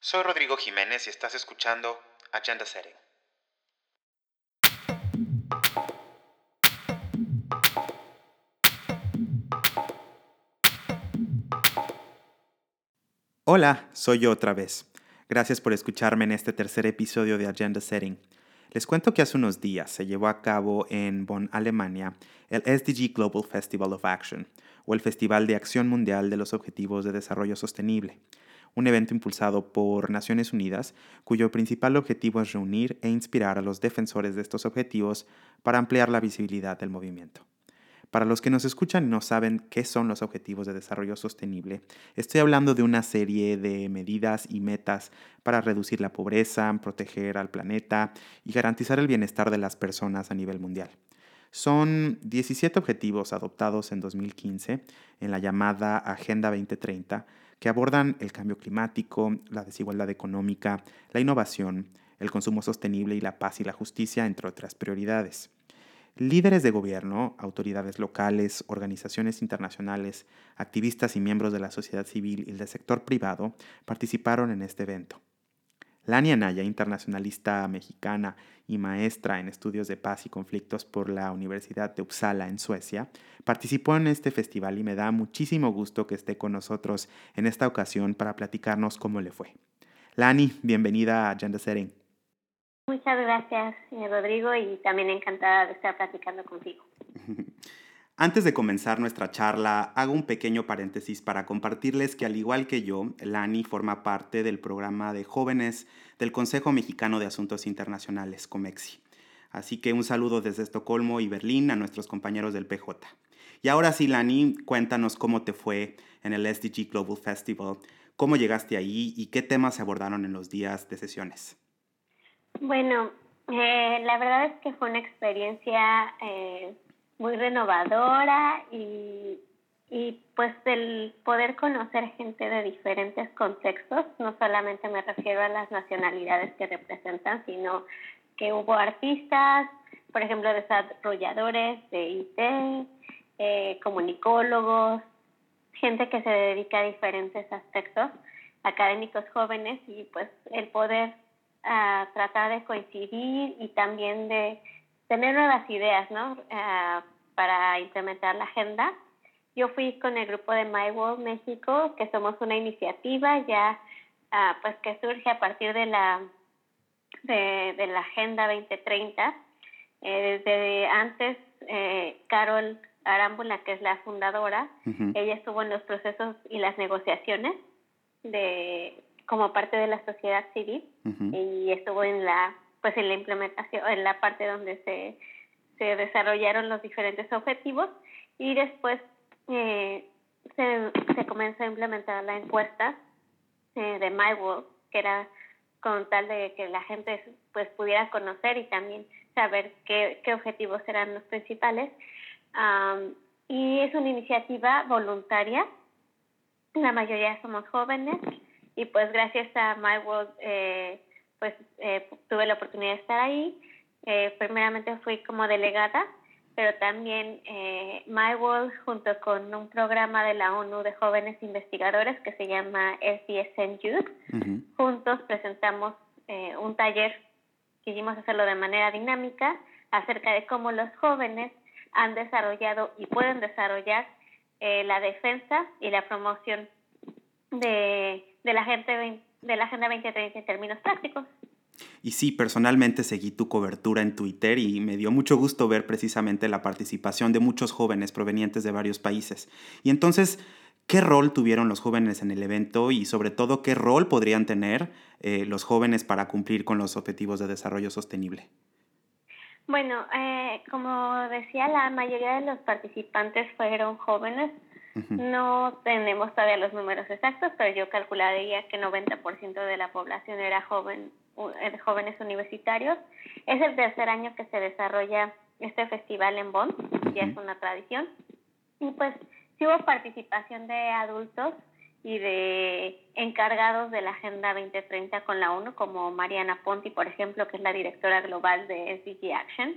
Soy Rodrigo Jiménez y estás escuchando Agenda Setting. Hola, soy yo otra vez. Gracias por escucharme en este tercer episodio de Agenda Setting. Les cuento que hace unos días se llevó a cabo en Bonn, Alemania, el SDG Global Festival of Action, o el Festival de Acción Mundial de los Objetivos de Desarrollo Sostenible, un evento impulsado por Naciones Unidas, cuyo principal objetivo es reunir e inspirar a los defensores de estos objetivos para ampliar la visibilidad del movimiento. Para los que nos escuchan y no saben qué son los Objetivos de Desarrollo Sostenible, estoy hablando de una serie de medidas y metas para reducir la pobreza, proteger al planeta y garantizar el bienestar de las personas a nivel mundial. Son 17 objetivos adoptados en 2015 en la llamada Agenda 2030 que abordan el cambio climático, la desigualdad económica, la innovación, el consumo sostenible y la paz y la justicia, entre otras prioridades. Líderes de gobierno, autoridades locales, organizaciones internacionales, activistas y miembros de la sociedad civil y del sector privado participaron en este evento. Lania Naya, internacionalista mexicana y maestra en estudios de paz y conflictos por la Universidad de Uppsala en Suecia, participó en este festival y me da muchísimo gusto que esté con nosotros en esta ocasión para platicarnos cómo le fue. Lani, bienvenida a Agenda Setting. Muchas gracias, Rodrigo, y también encantada de estar platicando contigo. Antes de comenzar nuestra charla, hago un pequeño paréntesis para compartirles que al igual que yo, Lani forma parte del programa de jóvenes del Consejo Mexicano de Asuntos Internacionales, COMEXI. Así que un saludo desde Estocolmo y Berlín a nuestros compañeros del PJ. Y ahora sí, Lani, cuéntanos cómo te fue en el SDG Global Festival, cómo llegaste ahí y qué temas se abordaron en los días de sesiones. Bueno, eh, la verdad es que fue una experiencia eh, muy renovadora y, y pues el poder conocer gente de diferentes contextos, no solamente me refiero a las nacionalidades que representan, sino que hubo artistas, por ejemplo, desarrolladores de IT, eh, comunicólogos, gente que se dedica a diferentes aspectos, académicos jóvenes y pues el poder a tratar de coincidir y también de tener nuevas ideas, ¿no? Uh, para implementar la agenda. Yo fui con el grupo de My World México, que somos una iniciativa ya, uh, pues que surge a partir de la de, de la Agenda 2030. Eh, desde antes, eh, Carol Arámbula, que es la fundadora, uh -huh. ella estuvo en los procesos y las negociaciones de como parte de la sociedad civil uh -huh. y estuvo en la pues en la implementación en la parte donde se, se desarrollaron los diferentes objetivos y después eh, se, se comenzó a implementar la encuesta eh, de My World que era con tal de que la gente pues pudiera conocer y también saber qué, qué objetivos eran los principales um, y es una iniciativa voluntaria la mayoría somos jóvenes y pues gracias a My World eh, pues eh, tuve la oportunidad de estar ahí. Eh, primeramente fui como delegada, pero también eh, My World junto con un programa de la ONU de jóvenes investigadores que se llama SDSN Youth, uh -huh. juntos presentamos eh, un taller, quisimos hacerlo de manera dinámica acerca de cómo los jóvenes han desarrollado y pueden desarrollar eh, la defensa y la promoción de, de, la gente, de la Agenda 2030 en términos prácticos. Y sí, personalmente seguí tu cobertura en Twitter y me dio mucho gusto ver precisamente la participación de muchos jóvenes provenientes de varios países. Y entonces, ¿qué rol tuvieron los jóvenes en el evento y sobre todo qué rol podrían tener eh, los jóvenes para cumplir con los objetivos de desarrollo sostenible? Bueno, eh, como decía, la mayoría de los participantes fueron jóvenes, no tenemos todavía los números exactos, pero yo calcularía que 90% de la población era joven, eh, jóvenes universitarios. Es el tercer año que se desarrolla este festival en Bonn, ya es una tradición. Y pues sí hubo participación de adultos y de encargados de la Agenda 2030 con la ONU, como Mariana Ponti, por ejemplo, que es la directora global de SDG Action,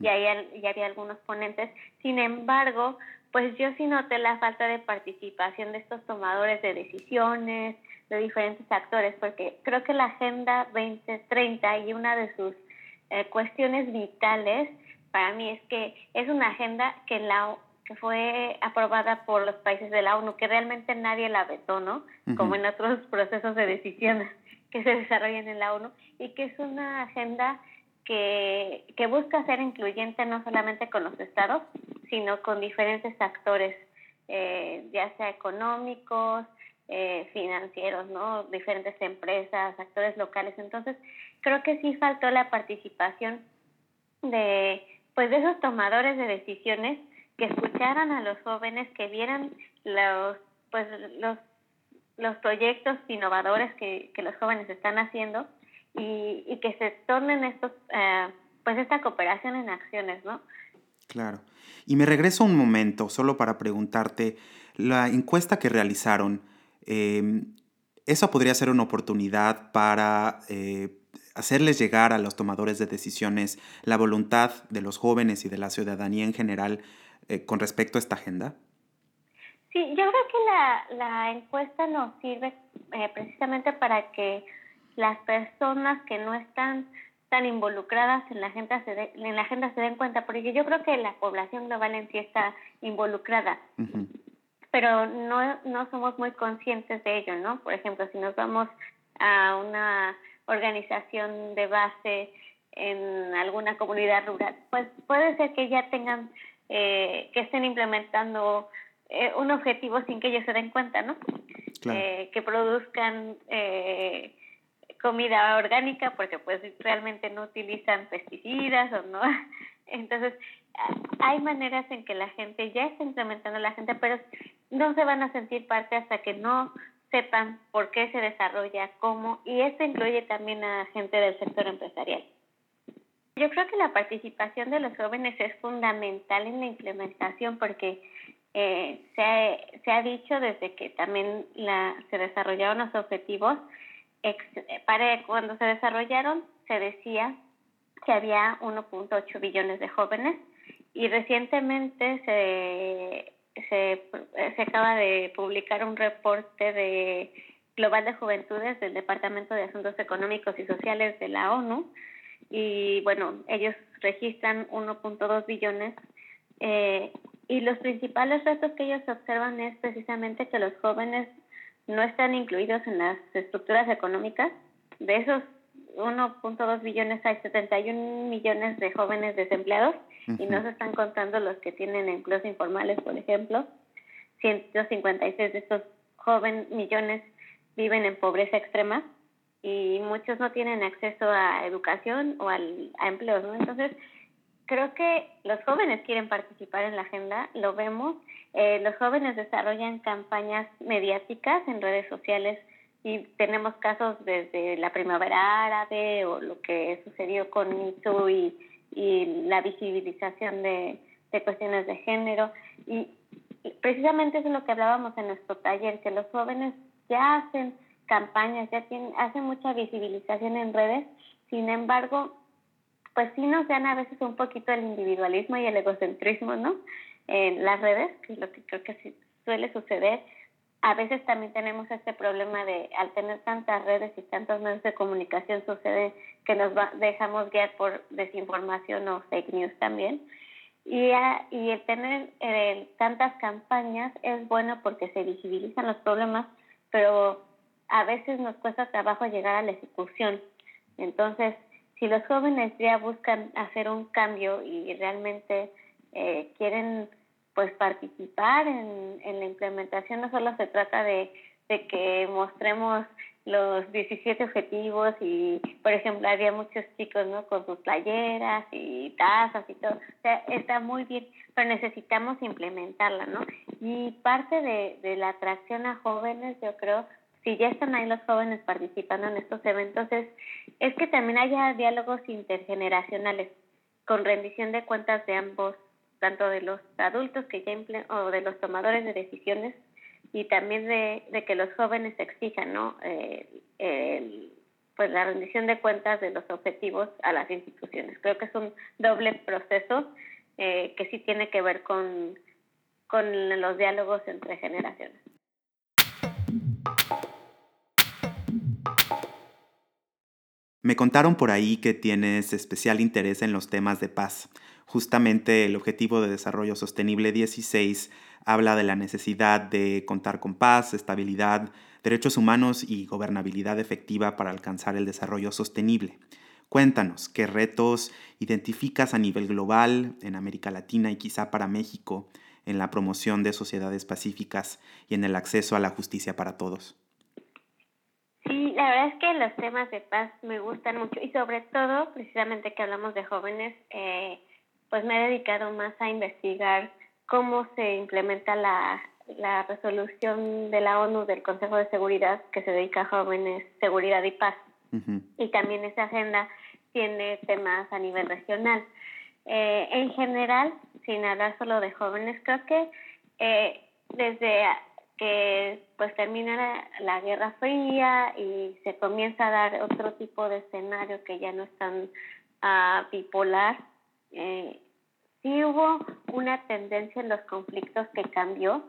y ahí ya había algunos ponentes. Sin embargo, pues yo sí noté la falta de participación de estos tomadores de decisiones, de diferentes actores, porque creo que la Agenda 2030 y una de sus eh, cuestiones vitales para mí es que es una agenda que la que fue aprobada por los países de la ONU, que realmente nadie la vetó, ¿no? Como en otros procesos de decisión que se desarrollan en la ONU, y que es una agenda que, que busca ser incluyente no solamente con los estados, sino con diferentes actores, eh, ya sea económicos, eh, financieros, ¿no? Diferentes empresas, actores locales. Entonces, creo que sí faltó la participación de, pues, de esos tomadores de decisiones que escucharan a los jóvenes, que vieran los, pues, los, los proyectos innovadores que, que los jóvenes están haciendo y, y que se tornen estos, eh, pues esta cooperación en acciones, ¿no? Claro. Y me regreso un momento solo para preguntarte, la encuesta que realizaron, eh, ¿esa podría ser una oportunidad para eh, hacerles llegar a los tomadores de decisiones la voluntad de los jóvenes y de la ciudadanía en general eh, con respecto a esta agenda? Sí, yo creo que la, la encuesta nos sirve eh, precisamente para que las personas que no están tan involucradas en la agenda se en la agenda se den cuenta, porque yo creo que la población global en sí está involucrada, pero no, no somos muy conscientes de ello, ¿no? Por ejemplo, si nos vamos a una organización de base en alguna comunidad rural, pues puede ser que ya tengan eh, que estén implementando eh, un objetivo sin que ellos se den cuenta, ¿no? Eh, que produzcan eh, comida orgánica porque pues realmente no utilizan pesticidas o no. Entonces, hay maneras en que la gente ya está implementando la gente, pero no se van a sentir parte hasta que no sepan por qué se desarrolla, cómo, y esto incluye también a gente del sector empresarial. Yo creo que la participación de los jóvenes es fundamental en la implementación porque eh, se, ha, se ha dicho desde que también la, se desarrollaron los objetivos, para cuando se desarrollaron se decía que había 1.8 billones de jóvenes y recientemente se, se, se acaba de publicar un reporte de Global de Juventudes del Departamento de Asuntos Económicos y Sociales de la ONU, y bueno, ellos registran 1.2 billones eh, y los principales retos que ellos observan es precisamente que los jóvenes no están incluidos en las estructuras económicas. De esos 1.2 billones hay 71 millones de jóvenes desempleados y no se están contando los que tienen empleos informales, por ejemplo. 156 de estos jóvenes millones viven en pobreza extrema y muchos no tienen acceso a educación o al, a empleos, ¿no? Entonces, creo que los jóvenes quieren participar en la agenda, lo vemos. Eh, los jóvenes desarrollan campañas mediáticas en redes sociales y tenemos casos desde la primavera árabe o lo que sucedió con MeToo y, y la visibilización de, cuestiones de género. Y precisamente eso es lo que hablábamos en nuestro taller, que los jóvenes ya hacen campañas, ya tienen, hacen mucha visibilización en redes, sin embargo, pues sí nos dan a veces un poquito el individualismo y el egocentrismo, ¿no? En las redes, que es lo que creo que suele suceder. A veces también tenemos este problema de, al tener tantas redes y tantos medios de comunicación, sucede que nos dejamos guiar por desinformación o fake news también. Y, y el tener eh, tantas campañas es bueno porque se visibilizan los problemas, pero a veces nos cuesta trabajo llegar a la ejecución. Entonces, si los jóvenes ya buscan hacer un cambio y realmente eh, quieren pues participar en, en la implementación, no solo se trata de, de que mostremos los 17 objetivos y, por ejemplo, había muchos chicos, ¿no? Con sus playeras y tazas y todo. O sea, está muy bien, pero necesitamos implementarla, ¿no? Y parte de, de la atracción a jóvenes, yo creo, si ya están ahí los jóvenes participando en estos eventos, es, es que también haya diálogos intergeneracionales con rendición de cuentas de ambos, tanto de los adultos que ya o de los tomadores de decisiones y también de, que los jóvenes exijan, ¿no? Eh, pues la rendición de cuentas de los objetivos a las instituciones. Creo que es un doble proceso eh, que sí tiene que ver con con los diálogos entre generaciones. Me contaron por ahí que tienes especial interés en los temas de paz. Justamente el Objetivo de Desarrollo Sostenible 16 habla de la necesidad de contar con paz, estabilidad, derechos humanos y gobernabilidad efectiva para alcanzar el desarrollo sostenible. Cuéntanos, ¿qué retos identificas a nivel global, en América Latina y quizá para México, en la promoción de sociedades pacíficas y en el acceso a la justicia para todos? Sí, la verdad es que los temas de paz me gustan mucho y sobre todo, precisamente que hablamos de jóvenes, eh, pues me he dedicado más a investigar cómo se implementa la, la resolución de la ONU del Consejo de Seguridad que se dedica a jóvenes, seguridad y paz. Y también esa agenda tiene temas a nivel regional. Eh, en general, sin hablar solo de jóvenes, creo que eh, desde que pues termina la, Guerra Fría y se comienza a dar otro tipo de escenario que ya no es tan uh, bipolar, eh, sí hubo una tendencia en los conflictos que cambió.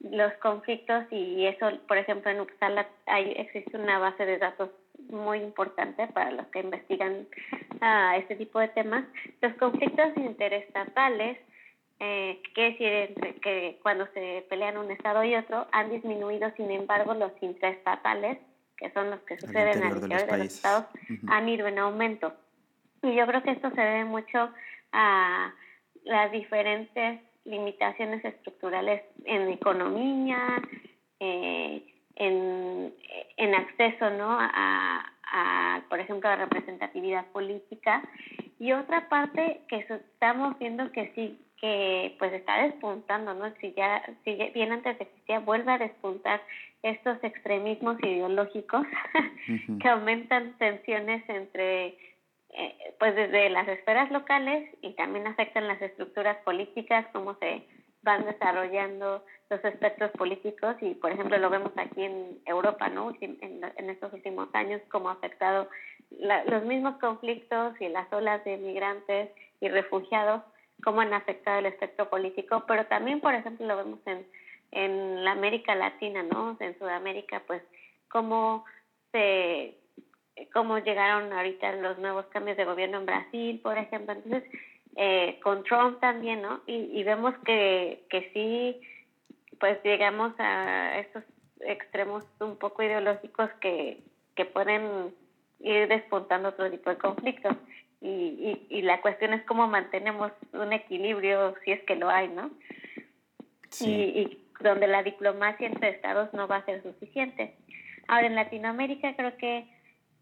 Los conflictos, y eso, por ejemplo, en Uppsala hay, existe una base de datos muy importante para los que investigan uh, este tipo de temas. Los conflictos interestatales eh, quiere decir entre que cuando se pelean un estado y otro, han disminuido, sin embargo, los intraestatales, que son los que suceden al interior de los, estados, han ido en aumento. Y yo creo que esto se debe mucho a las diferentes limitaciones estructurales en economía, eh, en, en acceso ¿no? a, a, por ejemplo, a representatividad política. Y otra parte que estamos viendo que sí que pues está despuntando, ¿no? Si ya, si bien antes existía, vuelve a despuntar estos extremismos ideológicos que aumentan tensiones entre, eh, pues desde las esferas locales y también afectan las estructuras políticas, cómo se van desarrollando los espectros políticos y, por ejemplo, lo vemos aquí en Europa, ¿no? En, en estos últimos años, cómo ha afectado los mismos conflictos y las olas de migrantes y refugiados cómo han afectado el espectro político, pero también, por ejemplo, lo vemos en, en la América Latina, ¿no? En Sudamérica, pues, cómo se cómo llegaron ahorita los nuevos cambios de gobierno en Brasil, por ejemplo. Entonces, eh, con Trump también, ¿no? Y, y vemos que, que sí, pues llegamos a estos extremos un poco ideológicos que, que pueden ir despuntando otro tipo de conflictos y, y, la cuestión es cómo mantenemos un equilibrio si es que lo hay, ¿no? Y, y, donde la diplomacia entre estados no va a ser suficiente. Ahora, en Latinoamérica creo que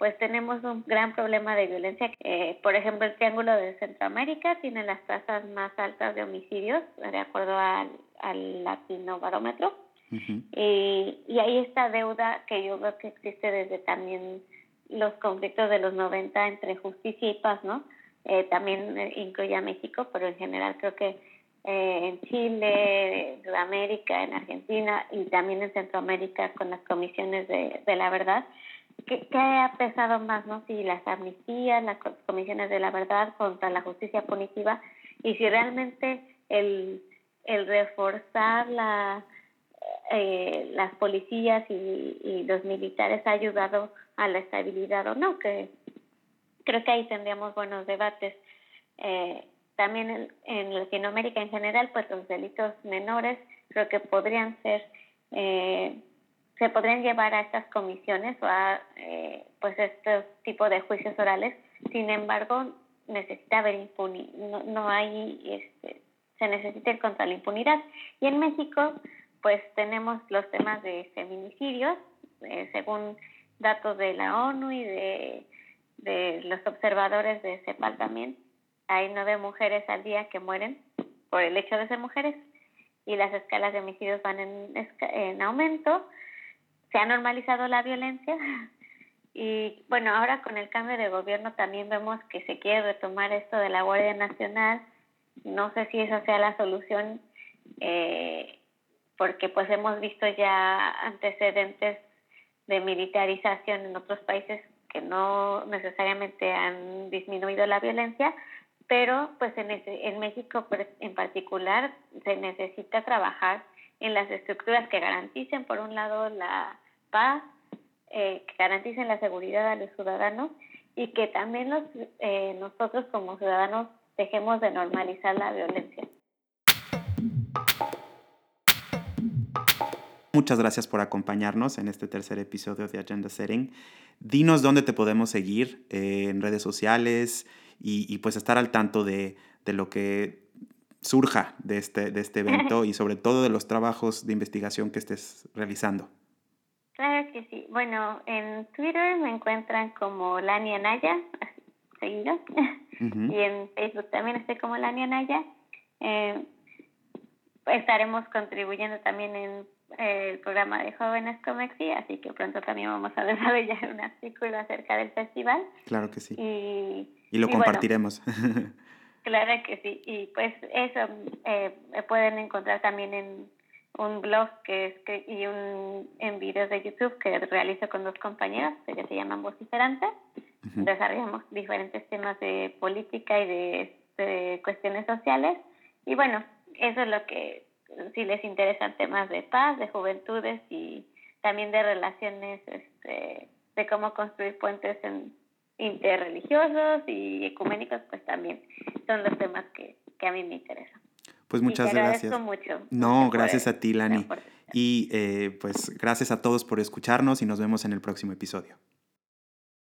pues tenemos un gran problema de violencia. Eh, por ejemplo, el Triángulo de Centroamérica tiene las tasas más altas de homicidios, de acuerdo al, al Latino Barómetro. y, y ahí está deuda que yo veo que existe desde también los conflictos de los 90 entre justicia y paz, ¿no? Eh, también eh, incluye a México, pero en general creo que eh, en Chile, en Sudamérica, en Argentina y también en Centroamérica con las comisiones de, de la verdad, ¿qué, ¿qué, ha pesado más, no? Si las amnistías, las comisiones de la verdad contra la justicia punitiva y si realmente el, el reforzar la, eh, las policías y, y los militares ha ayudado a la estabilidad o no, que creo que ahí tendríamos buenos debates. Eh, también en, Latinoamérica en general, pues los delitos menores creo que podrían ser, eh, se podrían llevar a estas comisiones o a eh, pues estos tipos de juicios orales. Sin embargo, necesita haber impunidad, no, no hay, este, se necesita ir contra la impunidad. Y en México, pues tenemos los temas de feminicidios, eh, según datos de la ONU y de, de los observadores de CEPAL también. Hay nueve mujeres al día que mueren por el hecho de ser mujeres y las escalas de homicidios van en, en aumento. Se ha normalizado la violencia y bueno, ahora con el cambio de gobierno también vemos que se quiere retomar esto de la Guardia Nacional. No sé si esa sea la solución, eh, porque pues hemos visto ya antecedentes de militarización en otros países que no necesariamente han disminuido la violencia, pero pues en, en México pues, en particular se necesita trabajar en las estructuras que garanticen, por un lado, la paz, eh, que garanticen la seguridad a los ciudadanos y que también los, eh, nosotros como ciudadanos dejemos de normalizar la violencia. Muchas gracias por acompañarnos en este tercer episodio de Agenda Setting. Dinos dónde te podemos seguir eh, en redes sociales y, pues estar al tanto de, de, lo que surja de este, de este evento y sobre todo de los trabajos de investigación que estés realizando. Claro que sí. Bueno, en Twitter me encuentran como Lania Naya, seguido. y en Facebook también estoy como Lania Naya. Eh, estaremos contribuyendo también en el programa de Jóvenes Comexi, así que pronto también vamos a desarrollar un artículo acerca del festival. Claro que sí. Y, y lo compartiremos. claro que sí. Y pues eso eh, pueden encontrar también en un blog que es que, y un en videos de YouTube que realizo con dos compañeras que se llaman Vociferantes. Desarrollamos diferentes temas de política y de, de cuestiones sociales. Y bueno, eso es lo que si les interesan temas de paz, de juventudes y también de relaciones, este, de cómo construir puentes interreligiosos y ecuménicos, pues también son los temas que, que a mí me interesan. Pues muchas y te gracias. Mucho, no, gracias a ti, Lani. Y eh, pues gracias a todos por escucharnos y nos vemos en el próximo episodio.